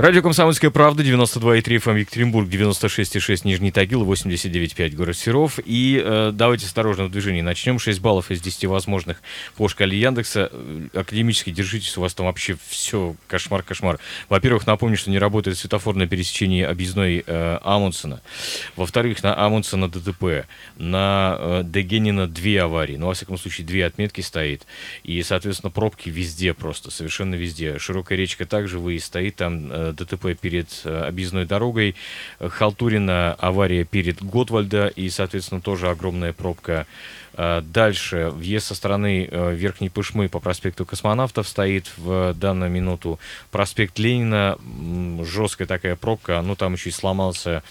Радио «Комсомольская правда», 92,3 FM Екатеринбург, 96,6 Нижний Тагил, 89,5 город Серов. И э, давайте осторожно в движении начнем. 6 баллов из 10 возможных по шкале Яндекса. Э, академически держитесь, у вас там вообще все кошмар-кошмар. Во-первых, напомню, что не работает светофорное пересечение объездной э, Амундсена. Во-вторых, на Амундсена ДТП. На э, Дегенина две аварии. Ну, во всяком случае, две отметки стоит. И, соответственно, пробки везде просто, совершенно везде. Широкая речка также выезд стоит там э, ДТП перед э, объездной дорогой, Халтурина авария перед Готвальда и, соответственно, тоже огромная пробка. Э, дальше въезд со стороны э, Верхней Пышмы по проспекту Космонавтов стоит в данную минуту. Проспект Ленина, жесткая такая пробка, ну там еще и сломался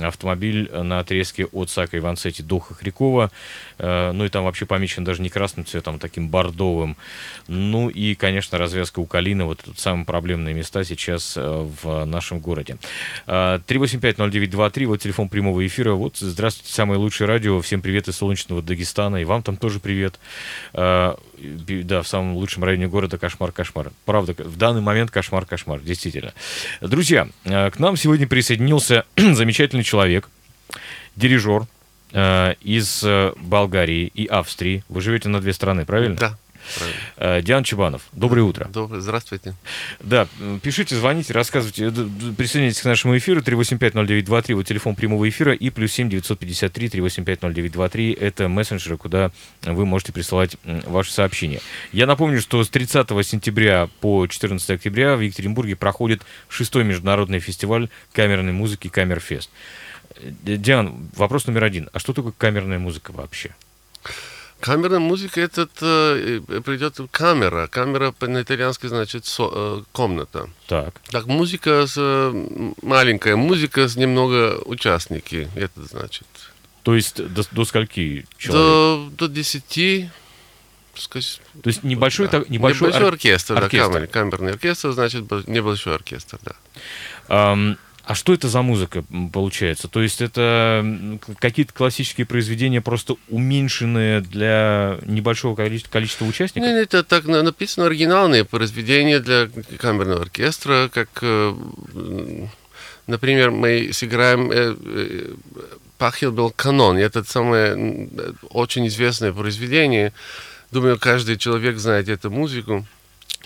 автомобиль на отрезке от Сака Иванцети до Хохрякова. Э, ну и там вообще помечен даже не красным цветом, а таким бордовым. Ну и, конечно, развязка у Калина. Вот тут самые проблемные места сейчас э, в нашем городе. 3850923, э, вот телефон прямого эфира. Вот, здравствуйте, самое лучшее радио. Всем привет из солнечного Дагестана. И вам там тоже привет. Да, в самом лучшем районе города кошмар-кошмар. Правда, в данный момент кошмар-кошмар, действительно. Друзья, к нам сегодня присоединился замечательный человек, дирижер э, из э, Болгарии и Австрии. Вы живете на две страны, правильно? Да. Правильно. Э, Диан Чебанов, доброе утро. Доброе, здравствуйте. Да, пишите, звоните, рассказывайте, присоединяйтесь к нашему эфиру 3850923, вот телефон прямого эфира, и плюс 7 953 3850923, это мессенджеры, куда вы можете присылать ваши сообщения. Я напомню, что с 30 сентября по 14 октября в Екатеринбурге проходит шестой международный фестиваль камерной музыки Камерфест. Диан, вопрос номер один. А что такое камерная музыка вообще? Камерная музыка это э, придет камера. Камера на-итальянски значит со, э, комната. Так. Так, музыка с, э, маленькая, музыка с немного участники. Это значит. То есть до, до скольки человек? До, до 10 сказать, То есть небольшой, да. так, небольшой, небольшой ор- оркестр, оркестр. Да, камер, камерный оркестр, значит небольшой оркестр, да. Um, а что это за музыка получается? То есть это какие-то классические произведения, просто уменьшенные для небольшого количества, количества участников? Нет, это так написано оригинальные произведения для камерного оркестра, как, э, например, мы сыграем э, э, Пахил был канон. Это самое очень известное произведение. Думаю, каждый человек знает эту музыку.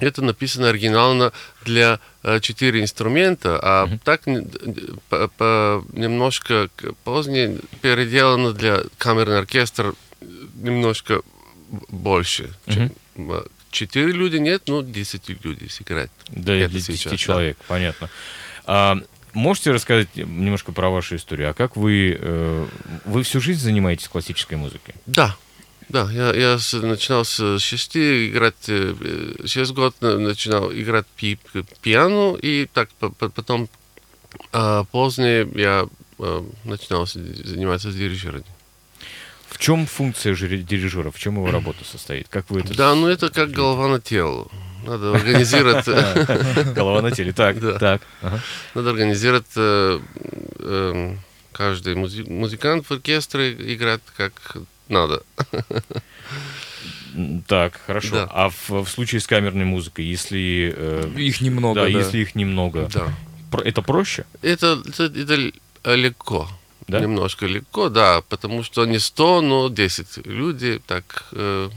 Это написано оригинально для э, четыре инструмента, а mm-hmm. так по, по, немножко позднее переделано для камерный оркестр немножко больше. Mm-hmm. Четыре люди нет, ну, десять людей сыграть. Да, для десяти человек, да. понятно. А, можете рассказать немножко про вашу историю? А как вы... Э, вы всю жизнь занимаетесь классической музыкой? Да, да, я, я начинал с шести играть, шесть год начинал играть пи, пиано, и так потом а, позднее я а, начинал заниматься дирижером. В чем функция дирижера, в чем его работа состоит? Как вы это... Да, ну это как голова на тело. Надо организировать... Голова на теле, так, так. Надо организировать э, э, каждый музыкант в оркестре играть как надо. Так, хорошо. Да. А в, в случае с камерной музыкой, если... Э, их немного, да, да. если их немного, да. Про, это проще? Это, это, это легко. Да? Немножко легко, да, потому что не 100, но 10 люди, так, э,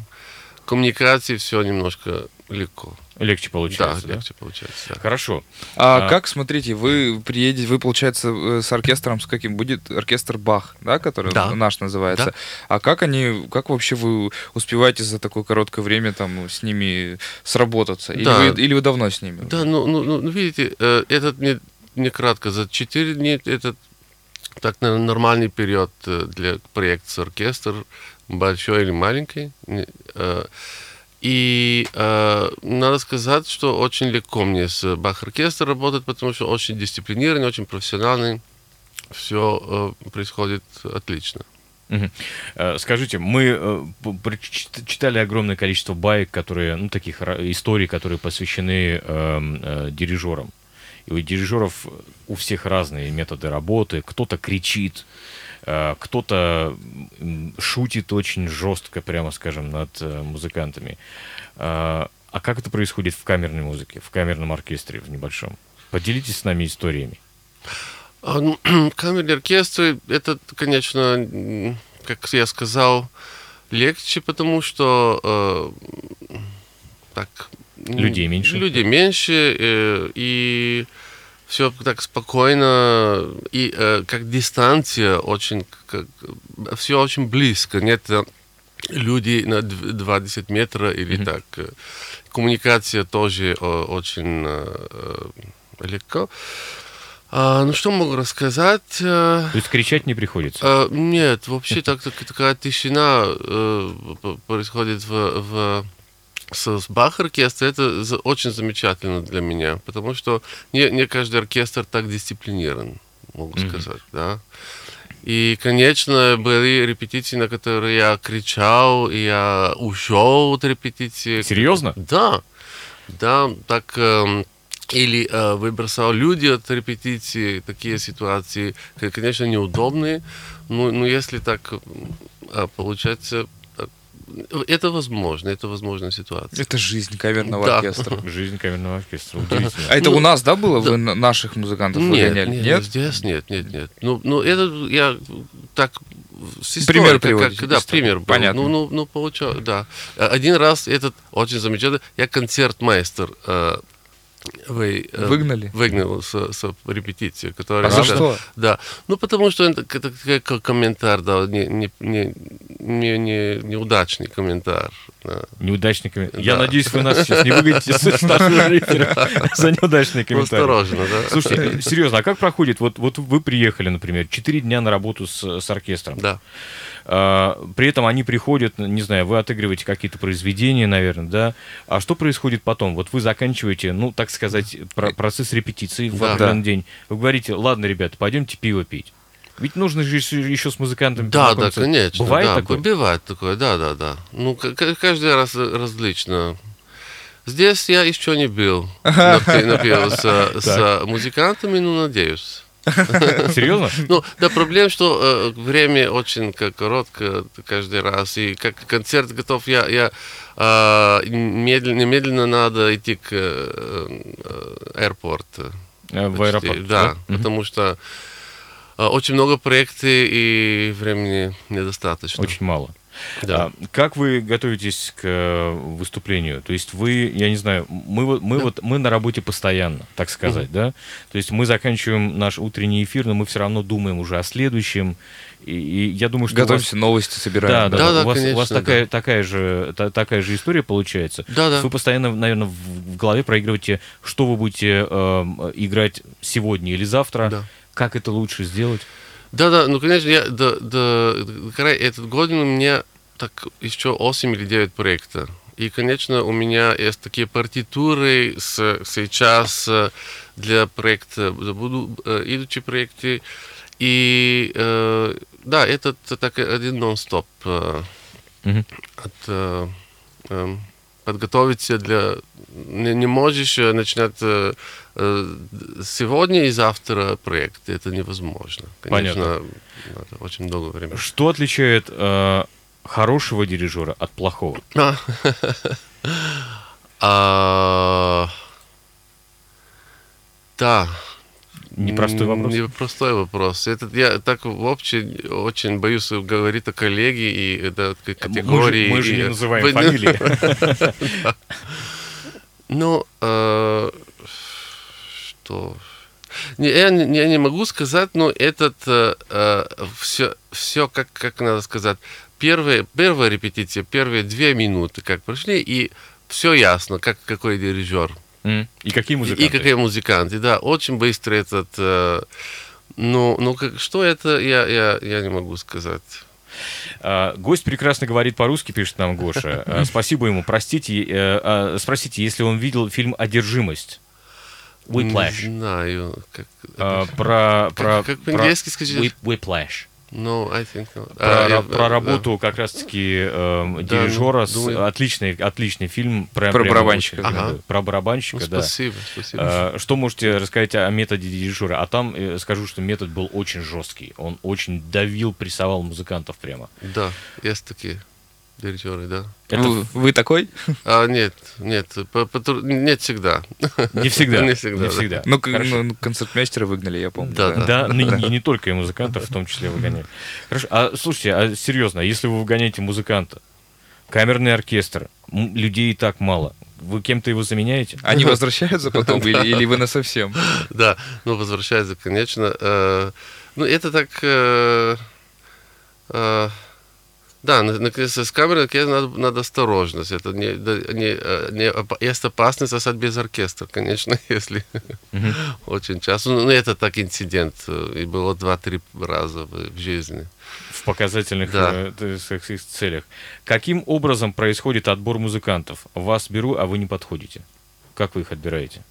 коммуникации все немножко легко. Легче получается. Да, да? легче получается. Да. Хорошо. А, а как, смотрите, вы приедете, вы, получается, э, с оркестром, с каким будет оркестр Бах, да, который да. наш называется. Да. А как они, как вообще вы успеваете за такое короткое время там с ними сработаться? Или, да. вы, или вы давно с ними? Да, ну, ну, ну видите, э, этот не, не кратко, за 4 дня этот так нормальный период э, для проекта с оркестр, большой или маленький. И э, надо сказать, что очень легко мне с Бах-оркестром работать, потому что очень дисциплинированный, очень профессиональный. Все э, происходит отлично. Угу. Скажите, мы э, читали огромное количество баек, которые, ну, таких историй, которые посвящены э, э, дирижерам. И у дирижеров у всех разные методы работы. Кто-то кричит, э, кто-то шутит очень жестко, прямо скажем, над э, музыкантами. А как это происходит в камерной музыке, в камерном оркестре, в небольшом? Поделитесь с нами историями. А, ну, камерный оркестр, это, конечно, как я сказал, легче, потому что э, так... Людей меньше. Людей меньше, э, и все так спокойно, и э, как дистанция очень, как, все очень близко, нет э, люди на 20 метров или mm-hmm. так. Э, коммуникация тоже очень э, легко. А, ну, что могу рассказать? То есть кричать не приходится? А, нет, вообще так, так, такая тишина э, происходит в, в с, Бах-оркестра. Это очень замечательно для меня, потому что не, не каждый оркестр так дисциплинирован, могу mm-hmm. сказать, да. И, конечно, были репетиции, на которые я кричал, и я ушел от репетиции. Серьезно? Да. Да, так... Э, или э, выбросал люди от репетиции, такие ситуации, конечно, неудобные, но, но если так э, получается, это возможно, это возможная ситуация. Это жизнь камерного да. оркестра. Жизнь камерного оркестра, удивительно. А это ну, у нас, да, было? Да. Вы наших музыкантов нет, выгоняли? Нет, нет, здесь нет, нет, нет. Ну, ну это я так с пример приводите. Как, да, пример был. Понятно. Ну, ну, ну, получал, да. Один раз этот очень замечательный, я концертмейстер э, вы, э, Выгнали? Выгнал с, с репетиции. Которая, а за что? Да. Ну, потому что это, это, комментарий, да, не, не, не, не, не, неудачный комментарий. Да. Неудачный комментарий. Да. Я надеюсь, вы нас сейчас не выгоните с за неудачный комментарий. Осторожно, да. Слушайте, серьезно, а как проходит? Вот, вот вы приехали, например, 4 дня на работу с, с оркестром. Да. А, при этом они приходят, не знаю, вы отыгрываете какие-то произведения, наверное, да. А что происходит потом? Вот вы заканчиваете, ну, так сказать, процесс репетиции в да, определенный да. день. Вы говорите, ладно, ребята, пойдемте пиво пить. Ведь нужно же еще с музыкантами Да, да, конечно. Бывает да, такое? Бывает такое, да, да, да. Ну, каждый раз различно. Здесь я еще не был, напил с, с музыкантами, но надеюсь. Серьезно? Ну, да, проблема, что э, время очень короткое каждый раз, и как концерт готов, я, я э, медленно, немедленно надо идти к э, э аэропорту. Э, в аэропорт? Да, да? потому что э, очень много проектов и времени недостаточно. Очень мало. Да. А, как вы готовитесь к э, выступлению? То есть вы, я не знаю, мы, мы да. вот мы на работе постоянно, так сказать, угу. да? То есть мы заканчиваем наш утренний эфир, но мы все равно думаем уже о следующем. И, и я думаю, что готовимся, вас... новости собираем. Да, да, да, да у вас, конечно, у вас такая, да. такая же та, такая же история получается. Да, да. Вы постоянно, наверное, в, в голове проигрываете, что вы будете э, играть сегодня или завтра. Да. Как это лучше сделать? Да, да, ну, конечно, я до, до, до этот год у меня так еще 8 или 9 проектов. И, конечно, у меня есть такие партитуры с, сейчас э, для проекта, буду э, идущие проекты. И э, да, это так один нон-стоп. Э, mm-hmm. от, э, э, подготовиться для... Не, не можешь начинать э, сегодня и завтра проект. Это невозможно. Конечно, Понятно. надо очень много времени. Что отличает э, хорошего дирижера от плохого? А, да. Непростой вопрос. Непростой вопрос. Это я так вообще очень боюсь говорить о коллеге и это категории. Мы же, мы же не называем фамилии. Ну, э, что? Я не, я не могу сказать, но этот все, э, все как, как надо сказать, первые, первая репетиция, первые две минуты как прошли, и все ясно, как какой дирижер. Mm. И какие музыканты. И, и какие музыканты, да. Очень быстро этот... Э, ну, ну как, что это, я, я, я не могу сказать. Uh, гость прекрасно говорит по-русски, пишет нам Гоша. Uh, спасибо ему. Простите, uh, uh, спросите, если он видел фильм «Одержимость». Whiplash. Не знаю. Как, про, как, про, как по-английски скажите? Whiplash. No, I think not. Про, А, я- про э, работу как раз-таки Да, дирижера. ну, с- думаю- отличный, отличный фильм. Прям- Про прям барабанщика. Ага. Про ну, барабанщика, да. спасибо, спасибо. Э, Что можете рассказать о методе дирижера? А там э, скажу, что метод был очень жесткий. Он очень давил, прессовал музыкантов прямо. Да, есть такие дирижеры, да. Это Вы, вы такой? А, нет, нет, по- по нет всегда. не всегда. Не всегда, Не да. всегда. Ну, к- Хорошо. ну, концертмейстера выгнали, я помню. Да, Да, ну, и не только и музыкантов в том числе выгоняют. Хорошо, а слушайте, а серьезно, если вы выгоняете музыканта, камерный оркестр, людей и так мало, вы кем-то его заменяете? Они возвращаются потом или, или вы на совсем? Да, ну, возвращается, конечно. Э, Ну, это так... Да, на- на- с камерой надо, надо осторожность. Это не, не, э, не есть опасность остаться без оркестра, конечно, если Мгм. очень часто. Ну, это так инцидент, э, и было два-три раза в, в жизни. в показательных Да. э, целях. Каким образом происходит отбор музыкантов? Вас беру, а вы не подходите. Как вы их отбираете?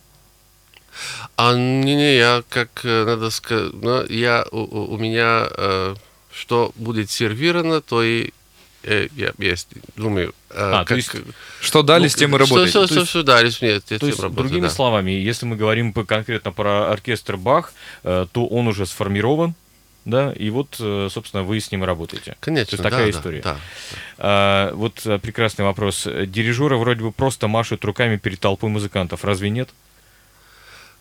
А не-не, я как надо сказать, ну, я у, у- у меня э, что будет сервировано, то и э, я есть, думаю. э, А, то есть Что дали, ну, с тем и что- работаете. Что, То что, есть- что дали, нет, я То есть, тем работаю, другими да. словами, если мы говорим конкретно про оркестр Бах, э, то он уже сформирован, да, и вот, собственно, вы с ним работаете. Конечно, То есть такая да, история. Да, да. А, вот прекрасный вопрос. Дирижеры вроде бы просто машут руками перед толпой музыкантов, разве нет?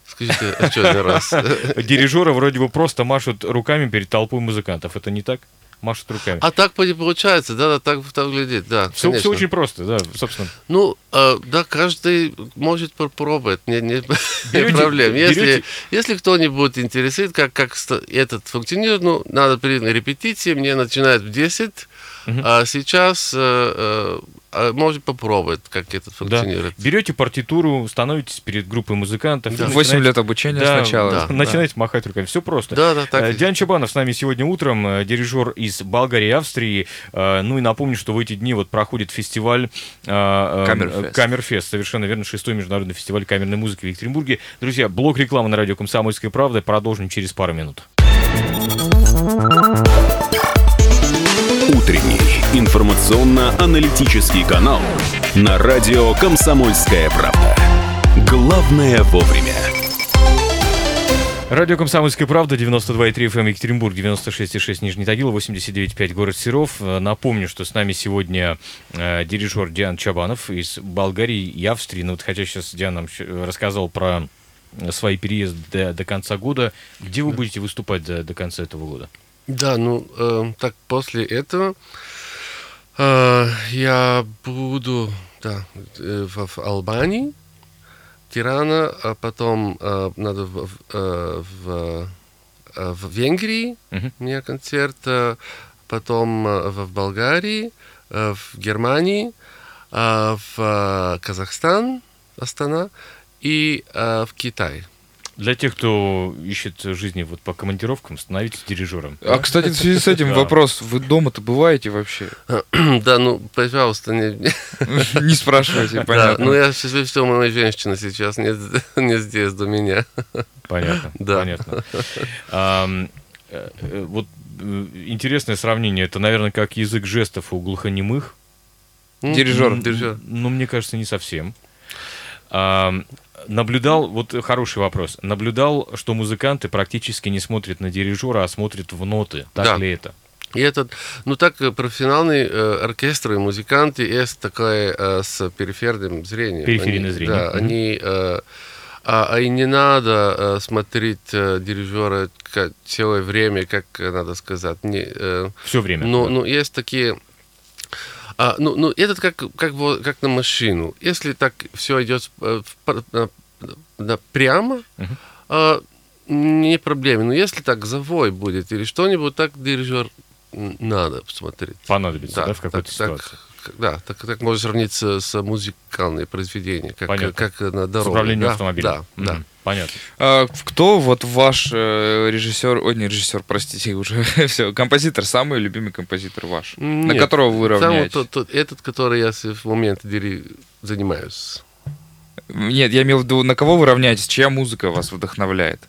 Скажите еще один раз. Дирижеры вроде бы просто машут руками перед толпой музыкантов, это не так? Машут руками. А так не получается, да, да, так, так глядит, да, все, конечно. очень просто, да, собственно. Ну, э, да, каждый может попробовать, не, не, Берете- не проблем. Если, берете- если кто-нибудь интересует, как, как этот функционирует, ну, надо перейти на репетиции, мне начинают в 10, Мгм. а сейчас э, э, а может попробовать, как это Да. функционирует. Берете партитуру, становитесь перед группой музыкантов. Да. 8 начинаете- лет обучения Да, сначала. да. начинаете махать руками. Все просто. Да, да, так. Э, Диан Чабанов с нами сегодня утром, э, дирижер из Болгарии и Австрии. Э, Ну и напомню, что в эти дни вот проходит фестиваль Камерфест. Камерфест, совершенно верно, шестой международный фестиваль камерной музыки в Екатеринбурге. Друзья, блок рекламы на радио «Комсомольская правда». Продолжим через пару минут. Утренний информационно-аналитический канал на радио «Комсомольская правда». Главное вовремя. Радио «Комсомольская правда», 92,3 FM Екатеринбург, 96,6 Нижний Тагил, 89,5 город Серов. Напомню, что с нами сегодня э, дирижер Диан Чабанов из Болгарии и Австрии. Ну вот хотя сейчас Диан нам рассказал про свои переезды до, до конца года. Где вы будете выступать до, до конца этого года? Да, ну, э, так после этого э, я буду да, э, в, в Албании, Тирана, а потом э, надо в, в, э, в, э, в Венгрии, Мгм. у меня концерт, потом в в Болгарии, в Германии, в Казахстан, Астана, и в Китай. Для тех, кто ищет жизни вот по командировкам, становитесь дирижером. А, кстати, в связи с этим вопрос. Вы дома-то бываете вообще? да, ну, пожалуйста, не, Не спрашивайте, понятно. ну я счастлив, что моя женщина сейчас не, не здесь до меня. Понятно, Да. понятно. Э, э, вот э, интересное сравнение. Это, наверное, как язык жестов у глухонемых. Дирижер. Ну, мне кажется, не совсем. Наблюдал, вот хороший вопрос. Наблюдал, что музыканты практически не смотрят на дирижера, а смотрят в ноты. Так Да. ли это? И этот, ну так э, профессиональные э, оркестры, музыканты есть такое э, с периферным зрением. Периферийное Они- зрение. Да, Мгм. они, э, а, а и не надо э, смотреть э, дирижера целое время, как э, надо сказать. Не, э, Все время. Ну, Да. ну, есть такие... А, ну, ну, этот как, как, во- как на машину. Если так все идет э, прямо, Мгм. а, не проблема. Но если так завой будет или что-нибудь, так дирижер надо посмотреть. Понадобится, да, в какой-то так, ситуации. Так, да, так, так можно сравнить с, с музыкальным произведением, как, Понятно. как на С дороге. управлением да, автомобилем. Да, Мгм. да. Понятно. А кто вот ваш э, режиссер, ой, не режиссер, простите, уже все, композитор, самый любимый композитор ваш, на Нет, которого вы равняетесь? тот- тот- этот, который я с- в момент занимаюсь. Нет, я имел в виду, на кого вы равняетесь, чья музыка вас вдохновляет?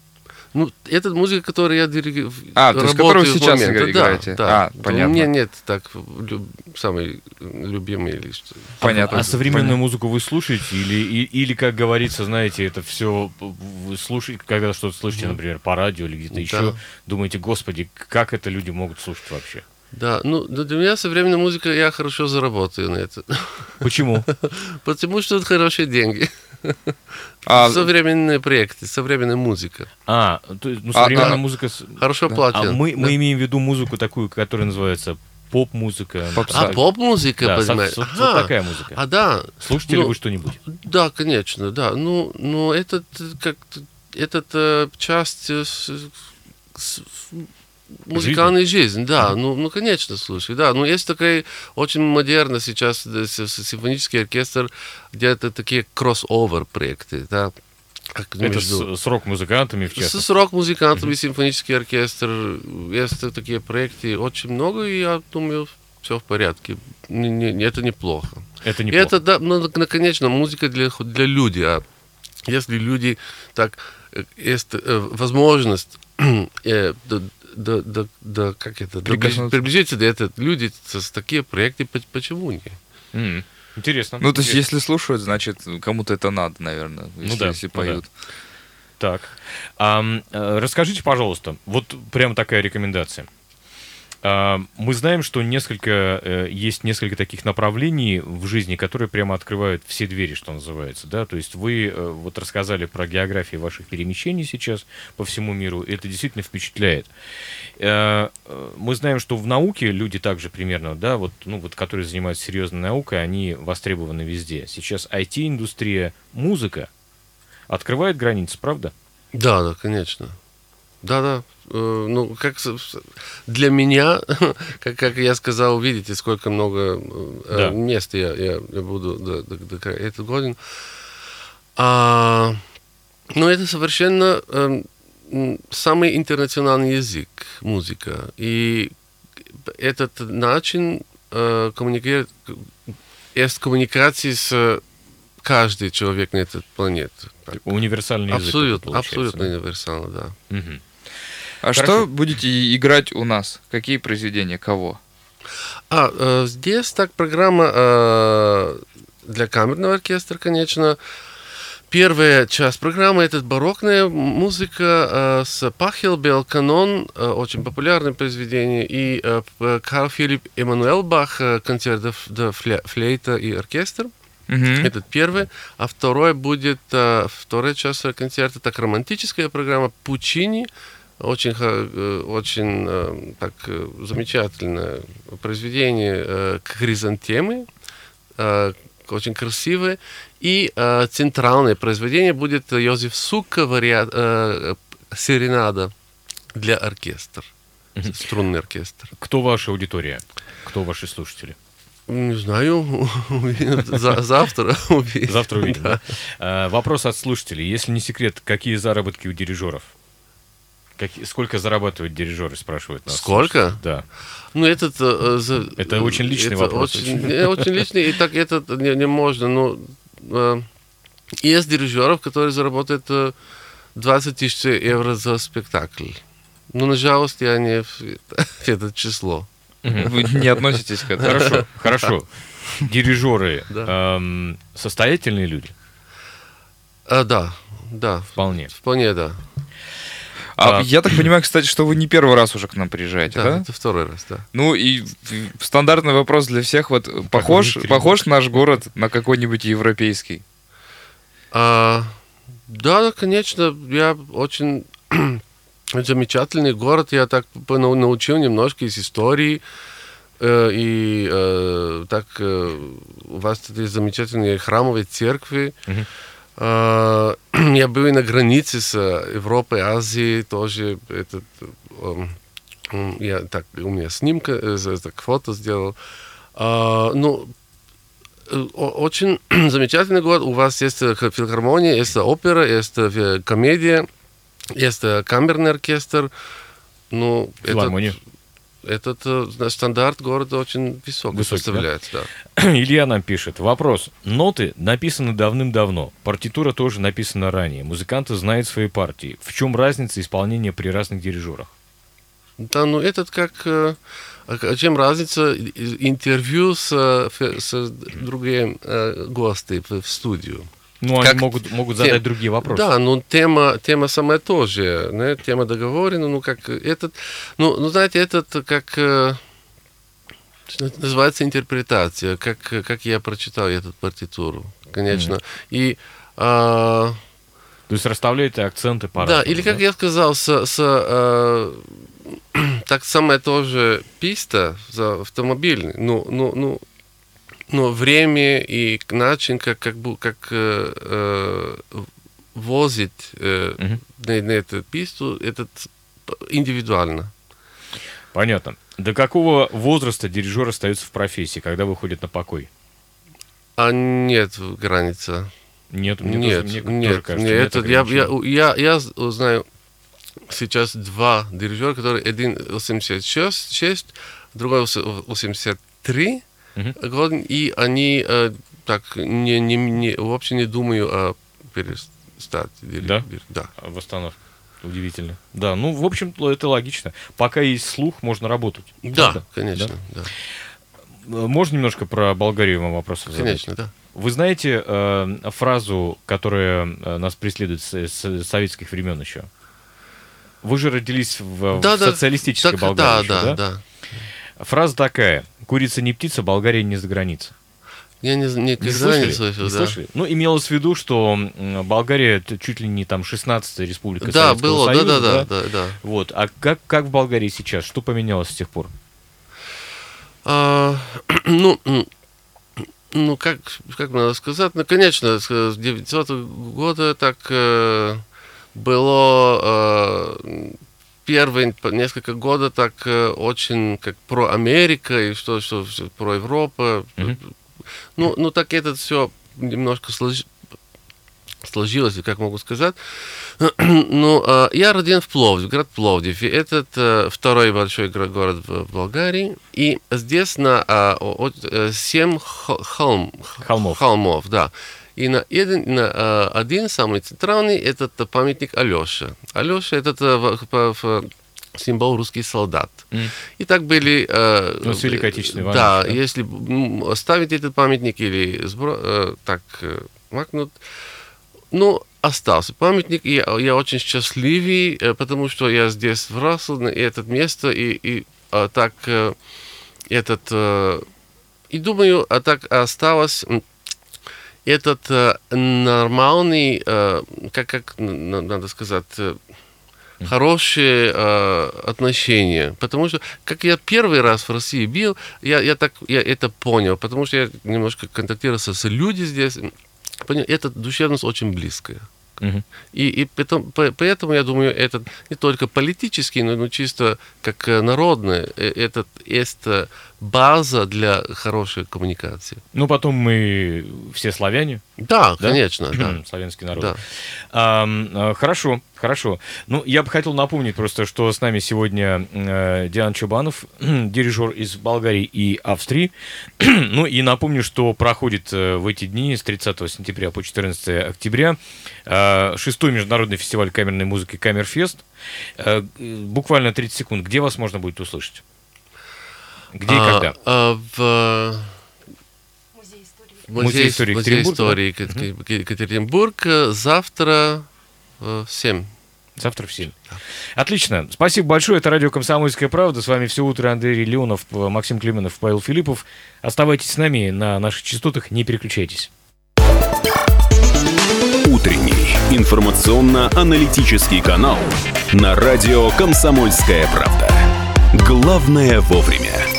Ну, это музыка, которую я. А, то есть, которую сейчас момента. играете? Да, а, понятно. У меня нет так люб... самый любимый или что. Понятно. А, а современную понятно. музыку вы слушаете или, и, или, как говорится, знаете, это все вы слушаете, когда что-то слышите, например, по радио или где-то да. еще, думаете, господи, как это люди могут слушать вообще? Да, ну для меня современная музыка, я хорошо заработаю на это. Почему? Потому что это хорошие деньги. А... Современные проекты, современная музыка. А, то есть, ну, современная а, музыка... Хорошо да. платят. А мы, да. мы имеем в виду музыку такую, которая называется поп-музыка. А, поп-музыка, да, понимаешь? Со, со, вот такая музыка. А, да. Слушаете ну, ли вы что-нибудь? Да, конечно, да. Ну, ну этот, как этот э, часть э, с, с, музыкальная жизнь, жизнь да, ну, ну, конечно, слушай, да, ну, есть такая очень модерно сейчас симфонический оркестр, где это такие кросс-овер проекты, да, как это между... с, рок-музыкантами, в частности? С, рок-музыкантами, симфонический оркестр, есть такие проекты очень много, и я думаю, все в порядке, не, не, это неплохо. Это неплохо. это, да, ну, конечно, музыка для, для людей, а если люди так, э, есть э, возможность до, до, до как это, приблизиться до этого. Люди с такие проекты, почему не? Mm. Интересно. Ну, то есть, если слушают, значит, кому-то это надо, наверное, если, ну, да, если поют. Ну, да. Так. А, расскажите, пожалуйста, вот прям такая рекомендация. А, мы знаем, что несколько, э, есть несколько таких направлений в жизни, которые прямо открывают все двери, что называется. Да? То есть вы э, вот рассказали про географию ваших перемещений сейчас по всему миру, и это действительно впечатляет. Э, мы знаем, что в науке люди также примерно, да, вот, ну, вот, которые занимаются серьезной наукой, они востребованы везде. Сейчас IT-индустрия, музыка открывает границы, правда? Да, да, конечно. Да-да, э, ну, как для меня, как, как я сказал, видите, сколько много э, да. мест я, я, я буду до, до, до этот годин. А, ну, это совершенно э, самый интернациональный язык, музыка. И этот начин э, коммуникировать, есть коммуникации с каждый человек на этой планете. Универсальный язык. Абсолютно, абсолютно универсально, да. Угу. А Хорошо. что будете играть у нас? Какие произведения? Кого? А, э, здесь так программа э, для камерного оркестра, конечно. Первая часть программы это барокная музыка э, с Пахелбел канон, э, очень популярное произведение, и э, Карл Филипп Эммануэл Бах, э, концерт для флейта и оркестр. Mm-hmm. Этот первый. А второй будет, э, вторая часть концерта, так романтическая программа Пучини, очень, э, очень э, так э, замечательное произведение «Хризантемы», очень красивое. И центральное произведение будет Йозеф Сука, вариа... «Серенада» для оркестра, струнный оркестр. Кто ваша аудитория? Кто ваши слушатели? Не знаю, завтра увидим. Завтра увидим. Да? Вопрос от слушателей. Если не секрет, какие заработки у дирижеров? Как, сколько зарабатывают дирижеры, спрашивают нас. Сколько? Да. Ну, этот... Э, за, это очень личный это вопрос. Очень, очень. Э, личный, и так это не, не можно. Ну, э, есть дирижеров, которые заработают э, 20 тысяч евро за спектакль. Ну, на жалость, я не в, в это число. Вы не относитесь к этому. Хорошо, хорошо. Дирижеры эм, состоятельные люди? А, да, да. Вполне. Вполне, да. А, а, я так понимаю, кстати, что вы не первый раз уже к нам приезжаете, да? Да, это второй раз, да. Ну и стандартный вопрос для всех, вот похож, похож наш город на какой-нибудь европейский? А, да, конечно, я очень замечательный город, я так научил немножко из истории, э, и э, так э, у вас эти замечательные храмовые церкви, uh-huh. Uh, я был и на границе с Европой, Азией тоже. Этот, я так, у меня снимка, так фото сделал. Uh, ну, очень замечательный город. У вас есть филармония, есть опера, есть комедия, есть камерный оркестр. Ну, филармония. Этот, этот э, стандарт города очень высокий, Высокий, представляется. Да? Илья нам пишет. Вопрос. Ноты написаны давным-давно. Партитура тоже написана ранее. Музыканты знают свои партии. В чем разница исполнения при разных дирижерах? Да, ну этот как... э, а Чем разница интервью с, э, с другими э, гости в в студию? Ну, они Как могут, могут тем- задать другие вопросы. Да, ну тема, тема самая тоже, не, тема договорена, ну как этот, ну, ну знаете, этот как э, называется интерпретация, как, как я прочитал эту партитуру, конечно. И а, То есть расставляете акценты по да, или как я сказал, с, с, э, так самое тоже писта за автомобильный, ну, ну, ну, но время и начин, как, бу- как э, э, возить э, Мгм. на, на эту писту, этот индивидуально. Понятно. До какого возраста дирижер остается в профессии, когда выходит на покой? А нет границы. Нет, мне нет, тоже, мне тоже нет, кажется, нет, нет это, я, я, я, я знаю сейчас два дирижера, которые один 86, другой 83 Год, и они э, так не, не, не, вообще не думаю о перестать. Да? Да. Восстановка. Удивительно. Да, ну, в общем, это логично. Пока есть слух, можно работать. Да, Правда? конечно, да. Э, Можно немножко про Болгарию вам вопросы задать? Конечно, да. Вы знаете э, фразу, которая э, нас преследует с, с советских времен еще? Вы же родились в, в Да, да. социалистической Так, Болгарии да, еще, да, да? да. Фраза такая. Курица не птица, Болгария не за граница. Я не, Не никогда слышали? не слышал, Не да. слышали? Ну, имелось в виду, что Болгария это чуть ли не там 16-я республика Да, Советского было, да, Союза, да, да, да, да. Вот. А как, как в Болгарии сейчас? Что поменялось с тех пор? А, ну, ну как, как надо сказать, ну, конечно, с с 900 года так э, было э, первые несколько года так э, очень как про Америка и что, что, про Европу. Мгм. Ну, ну так это все немножко слож- сложилось, как могу сказать. Ну, а, я роден в Пловдив, город Пловдив. И этот э, второй большой город в Болгарии. И здесь на а, э, семь хо- холм, Холмов. холмов, да. И на один, на, а, один самый центральный, этот э, памятник Алёше. Алёша этот э, символ русский солдат. М. И так были... э, Ну, с Великой Отечественной войны, Да, да? если м, оставить этот памятник или сбро- э, так э, макнуть, ну, остался памятник, и я, я очень счастливый, э, потому что я здесь вырос, на это место, и, и а, так э, этот... э, и думаю, а так осталось этот э, нормальный, э, как, как надо сказать, э, хорошие э, отношения. Потому что, как я первый раз в России был, я, я так я это понял, потому что я немножко контактировал с людьми здесь. Понял, эта душевность очень близкая. И, и потом- по- поэтому, я думаю, это не только политический, но, но чисто как э, народное, э, это есть э, база для хорошей коммуникации. Ну, потом мы все славяне, Да, Да? конечно, да. славянский народ. да. Э, хорошо, хорошо. Ну, я бы хотел напомнить просто, что с нами сегодня э, Диан Чубанов, дирижер из Болгарии и Австрии. ну, и напомню, что проходит э, в эти дни с 30 сентября по 14 октября шестой международный фестиваль камерной музыки Камерфест. Буквально 30 секунд. Где вас можно будет услышать? Где и А, когда? а, в Музей истории. Музей музее, истории Екатеринбург э, завтра в 7. Завтра в 7. Отлично. Спасибо большое. Это радио «Комсомольская правда». С вами все утро Андрей Леонов, Максим Клименов, Павел Филиппов. Оставайтесь с нами на наших частотах, не переключайтесь. Утренний информационно-аналитический канал на радио «Комсомольская правда». Главное вовремя.